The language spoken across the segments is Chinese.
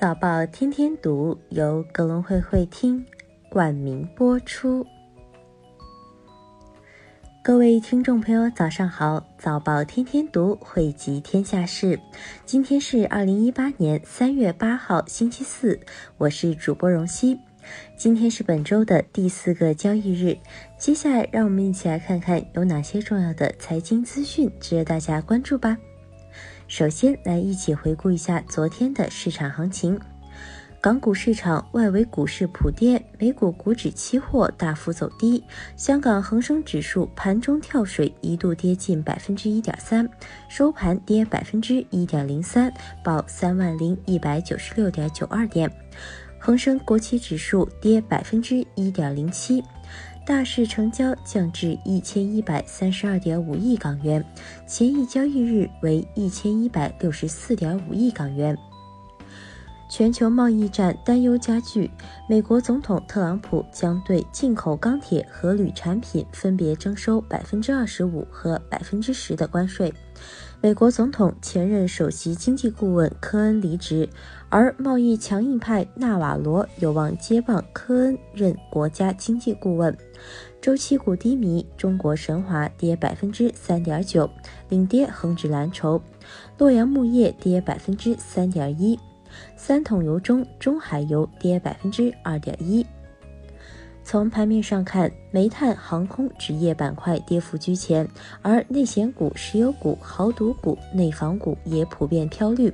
早报天天读，由格隆会会厅冠名播出。各位听众朋友，早上好！早报天天读，汇集天下事。今天是二零一八年三月八号，星期四。我是主播荣熙。今天是本周的第四个交易日。接下来，让我们一起来看看有哪些重要的财经资讯值得大家关注吧。首先来一起回顾一下昨天的市场行情。港股市场外围股市普跌，美股股指期货大幅走低。香港恒生指数盘中跳水，一度跌近百分之一点三，收盘跌百分之一点零三，报三万零一百九十六点九二点。恒生国企指数跌百分之一点零七。大市成交降至一千一百三十二点五亿港元，前一交易日为一千一百六十四点五亿港元。全球贸易战担忧加剧，美国总统特朗普将对进口钢铁和铝产品分别征收百分之二十五和百分之十的关税。美国总统前任首席经济顾问科恩离职，而贸易强硬派纳瓦罗有望接棒科恩任国家经济顾问。周期股低迷，中国神华跌百分之三点九，领跌恒指蓝筹；洛阳木业跌百分之三点一，三桶油中中海油跌百分之二点一。从盘面上看，煤炭、航空、纸业板块跌幅居前，而内险股、石油股、豪赌股、内房股也普遍飘绿。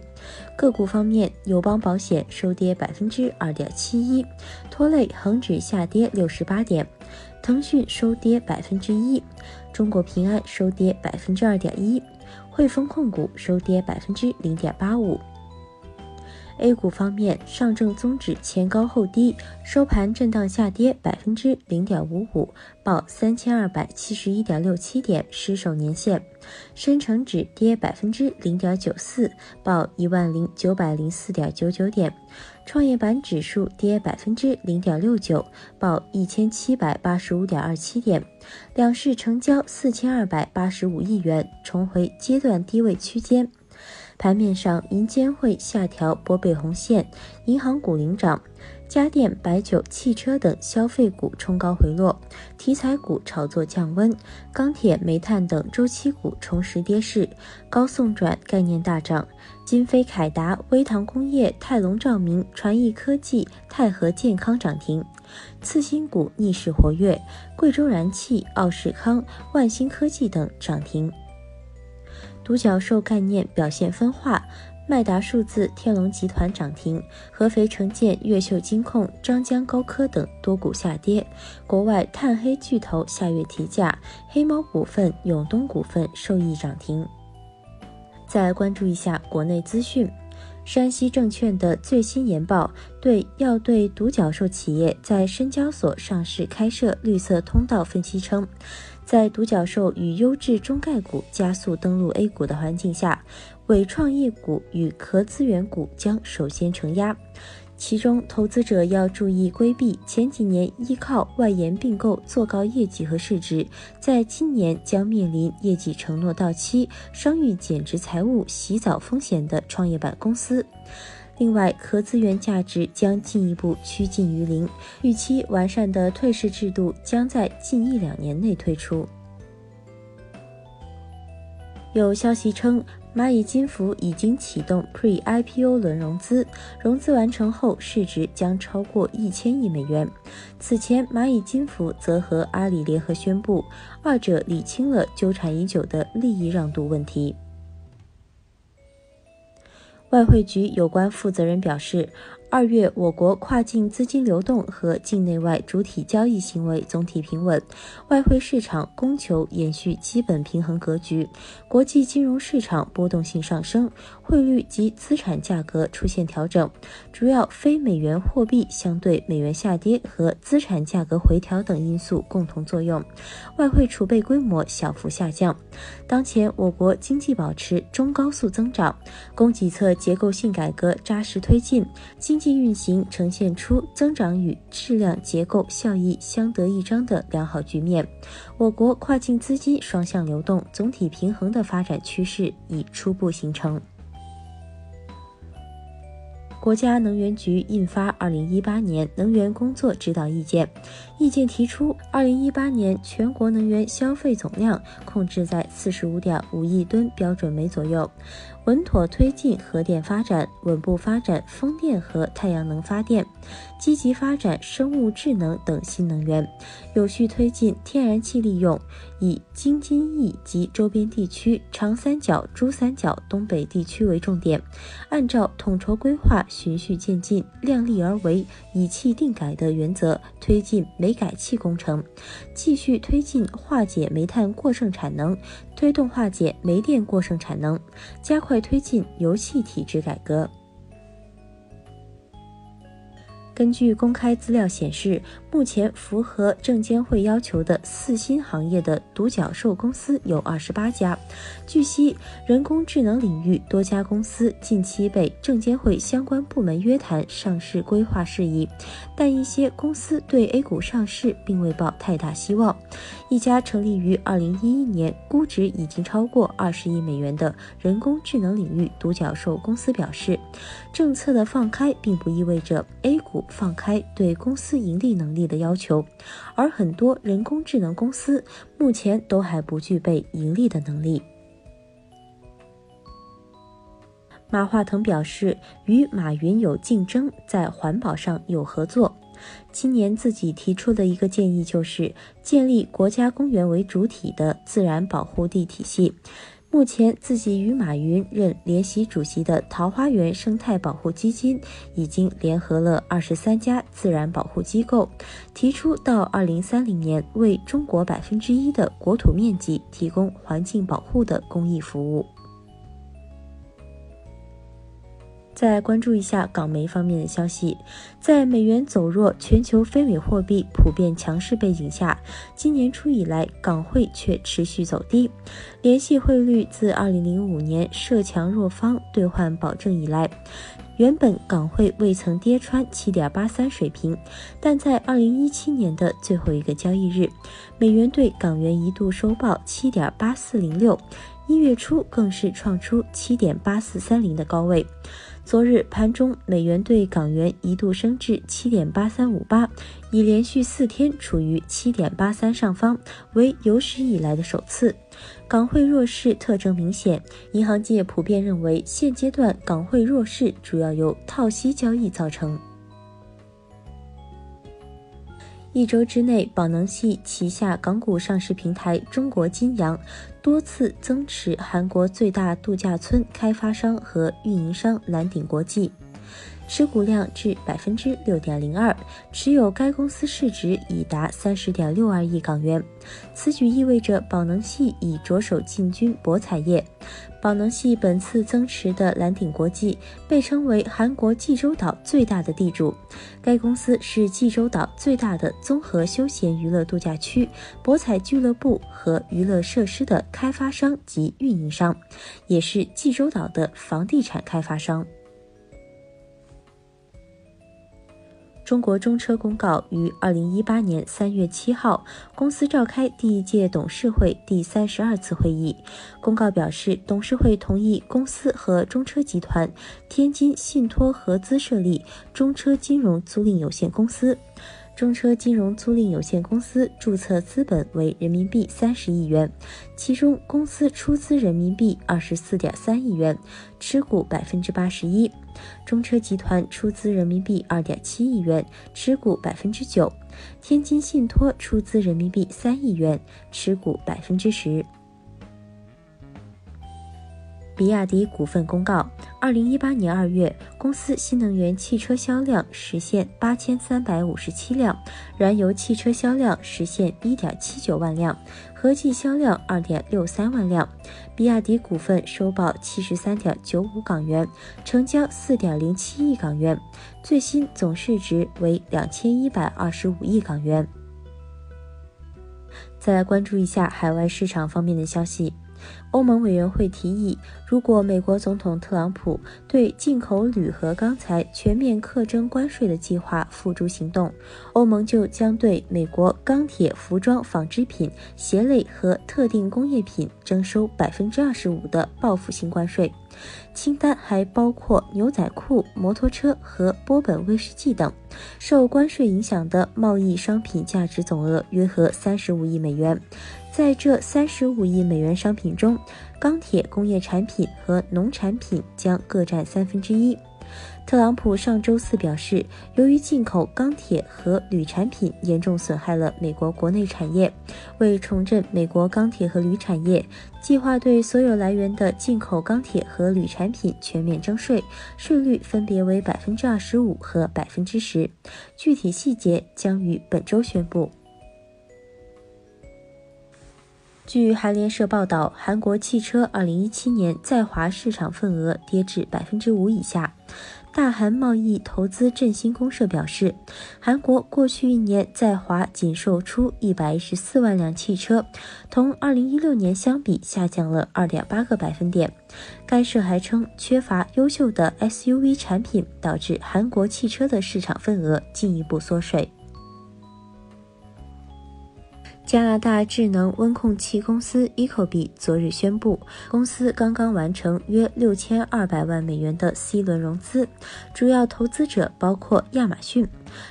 个股方面，友邦保险收跌百分之二点七一，拖累恒指下跌六十八点；腾讯收跌百分之一，中国平安收跌百分之二点一，汇丰控股收跌百分之零点八五。A 股方面，上证综指前高后低，收盘震荡下跌百分之零点五五，报三千二百七十一点六七点，失守年线；深成指跌百分之零点九四，报一万零九百零四点九九点；创业板指数跌百分之零点六九，报一千七百八十五点二七点。两市成交四千二百八十五亿元，重回阶段低位区间。盘面上，银监会下调拨备红线，银行股领涨，家电、白酒、汽车等消费股冲高回落，题材股炒作降温，钢铁、煤炭等周期股重拾跌势，高送转概念大涨，金飞、凯达、微糖工业、泰隆照明、传艺科技、泰和健康涨停，次新股逆势活跃，贵州燃气、奥士康、万兴科技等涨停。独角兽概念表现分化，迈达数字、天龙集团涨停，合肥城建、越秀金控、张江高科等多股下跌。国外碳黑巨头下月提价，黑猫股份、永东股份受益涨停。再来关注一下国内资讯。山西证券的最新研报对要对独角兽企业在深交所上市开设绿色通道分析称，在独角兽与优质中概股加速登陆 A 股的环境下，伪创业股与壳资源股将首先承压。其中，投资者要注意规避前几年依靠外延并购做高业绩和市值，在今年将面临业绩承诺到期、商誉减值、财务洗澡风险的创业板公司。另外，壳资源价值将进一步趋近于零，预期完善的退市制度将在近一两年内推出。有消息称。蚂蚁金服已经启动 Pre-IPO 轮融资，融资完成后市值将超过一千亿美元。此前，蚂蚁金服则和阿里联合宣布，二者理清了纠缠已久的利益让渡问题。外汇局有关负责人表示。二月，我国跨境资金流动和境内外主体交易行为总体平稳，外汇市场供求延续基本平衡格局，国际金融市场波动性上升，汇率及资产价格出现调整，主要非美元货币相对美元下跌和资产价格回调等因素共同作用，外汇储备规模小幅下降。当前，我国经济保持中高速增长，供给侧结构性改革扎实推进，经。经运行呈现出增长与质量结构效益相得益彰的良好局面，我国跨境资金双向流动总体平衡的发展趋势已初步形成。国家能源局印发《二零一八年能源工作指导意见》，意见提出，二零一八年全国能源消费总量控制在四十五点五亿吨标准煤左右。稳妥推进核电发展，稳步发展风电和太阳能发电，积极发展生物智能等新能源，有序推进天然气利用，以京津冀及周边地区、长三角、珠三角东北地区为重点，按照统筹规划、循序渐进、量力而为、以气定改的原则推进煤改气工程，继续推进化解煤炭过剩产能。推动化解煤电过剩产能，加快推进油气体制改革。根据公开资料显示，目前符合证监会要求的四新行业的独角兽公司有二十八家。据悉，人工智能领域多家公司近期被证监会相关部门约谈上市规划事宜，但一些公司对 A 股上市并未抱太大希望。一家成立于二零一一年、估值已经超过二十亿美元的人工智能领域独角兽公司表示，政策的放开并不意味着 A 股。放开对公司盈利能力的要求，而很多人工智能公司目前都还不具备盈利的能力。马化腾表示，与马云有竞争，在环保上有合作。今年自己提出的一个建议就是建立国家公园为主体的自然保护地体系。目前，自己与马云任联席主席的桃花源生态保护基金已经联合了二十三家自然保护机构，提出到二零三零年为中国百分之一的国土面积提供环境保护的公益服务。再关注一下港媒方面的消息，在美元走弱、全球非美货币普遍强势背景下，今年初以来港汇却持续走低。联系汇率自2005年涉强弱方兑换保证以来，原本港汇未曾跌穿7.83水平，但在2017年的最后一个交易日，美元对港元一度收报7.8406，一月初更是创出7.8430的高位。昨日盘中，美元对港元一度升至七点八三五八，已连续四天处于七点八三上方，为有史以来的首次。港汇弱势特征明显，银行界普遍认为，现阶段港汇弱势主要由套息交易造成。一周之内，宝能系旗下港股上市平台中国金阳多次增持韩国最大度假村开发商和运营商蓝鼎国际。持股量至百分之六点零二，持有该公司市值已达三十点六二亿港元。此举意味着宝能系已着手进军博彩业。宝能系本次增持的蓝鼎国际被称为韩国济州岛最大的地主。该公司是济州岛最大的综合休闲娱乐度假区、博彩俱乐部和娱乐设施的开发商及运营商，也是济州岛的房地产开发商。中国中车公告，于二零一八年三月七号，公司召开第一届董事会第三十二次会议。公告表示，董事会同意公司和中车集团天津信托合资设立中车金融租赁有限公司。中车金融租赁有限公司注册资本为人民币三十亿元，其中公司出资人民币二十四点三亿元，持股百分之八十一；中车集团出资人民币二点七亿元，持股百分之九；天津信托出资人民币三亿元，持股百分之十。比亚迪股份公告，二零一八年二月，公司新能源汽车销量实现八千三百五十七辆，燃油汽车销量实现一点七九万辆，合计销量二点六三万辆。比亚迪股份收报七十三点九五港元，成交四点零七亿港元，最新总市值为两千一百二十五亿港元。再来关注一下海外市场方面的消息。欧盟委员会提议，如果美国总统特朗普对进口铝和钢材全面课征关税的计划付诸行动，欧盟就将对美国钢铁、服装、纺织品、鞋类和特定工业品征收百分之二十五的报复性关税。清单还包括牛仔裤、摩托车和波本威士忌等。受关税影响的贸易商品价值总额约合三十五亿美元。在这三十五亿美元商品中，钢铁、工业产品和农产品将各占三分之一。特朗普上周四表示，由于进口钢铁和铝产品严重损害了美国国内产业，为重振美国钢铁和铝产业，计划对所有来源的进口钢铁和铝产品全面征税，税率分别为百分之二十五和百分之十，具体细节将于本周宣布。据韩联社报道，韩国汽车2017年在华市场份额跌至百分之五以下。大韩贸易投资振兴公社表示，韩国过去一年在华仅售出一百一十四万辆汽车，同2016年相比下降了二点八个百分点。该社还称，缺乏优秀的 SUV 产品，导致韩国汽车的市场份额进一步缩水。加拿大智能温控器公司 Ecobee 昨日宣布，公司刚刚完成约六千二百万美元的 C 轮融资，主要投资者包括亚马逊。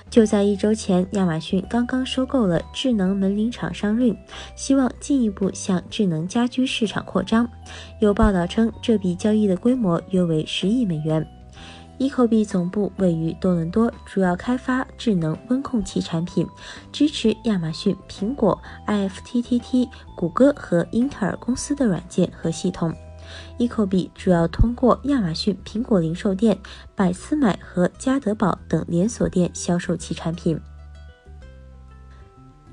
就在一周前，亚马逊刚刚收购了智能门铃厂商 Ring，希望进一步向智能家居市场扩张。有报道称，这笔交易的规模约为十亿美元。Ecobee 总部位于多伦多，主要开发智能温控器产品，支持亚马逊、苹果、IFTTT、谷歌和英特尔公司的软件和系统。EcoB 主要通过亚马逊、苹果零售店、百思买和家得宝等连锁店销售其产品。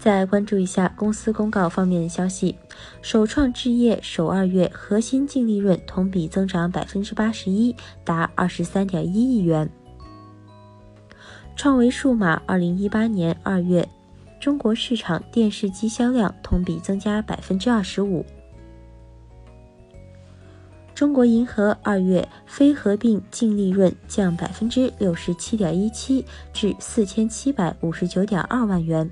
再关注一下公司公告方面的消息，首创置业首二月核心净利润同比增长百分之八十一，达二十三点一亿元。创维数码二零一八年二月中国市场电视机销量同比增加百分之二十五。中国银河二月非合并净利润降百分之六十七点一七，至四千七百五十九点二万元。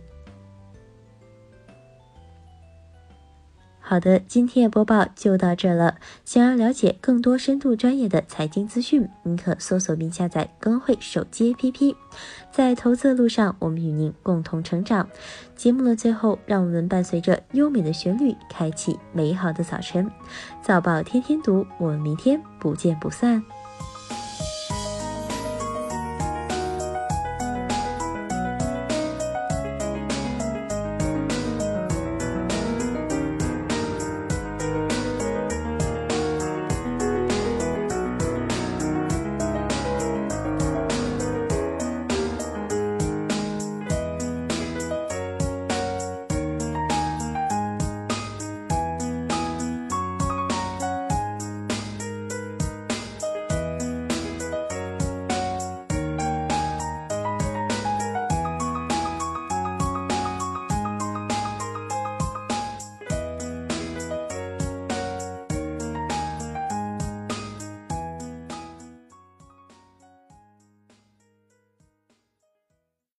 好的，今天的播报就到这了。想要了解更多深度专业的财经资讯，您可搜索并下载更会手机 APP。在投资的路上，我们与您共同成长。节目的最后，让我们伴随着优美的旋律，开启美好的早晨。早报天天读，我们明天不见不散。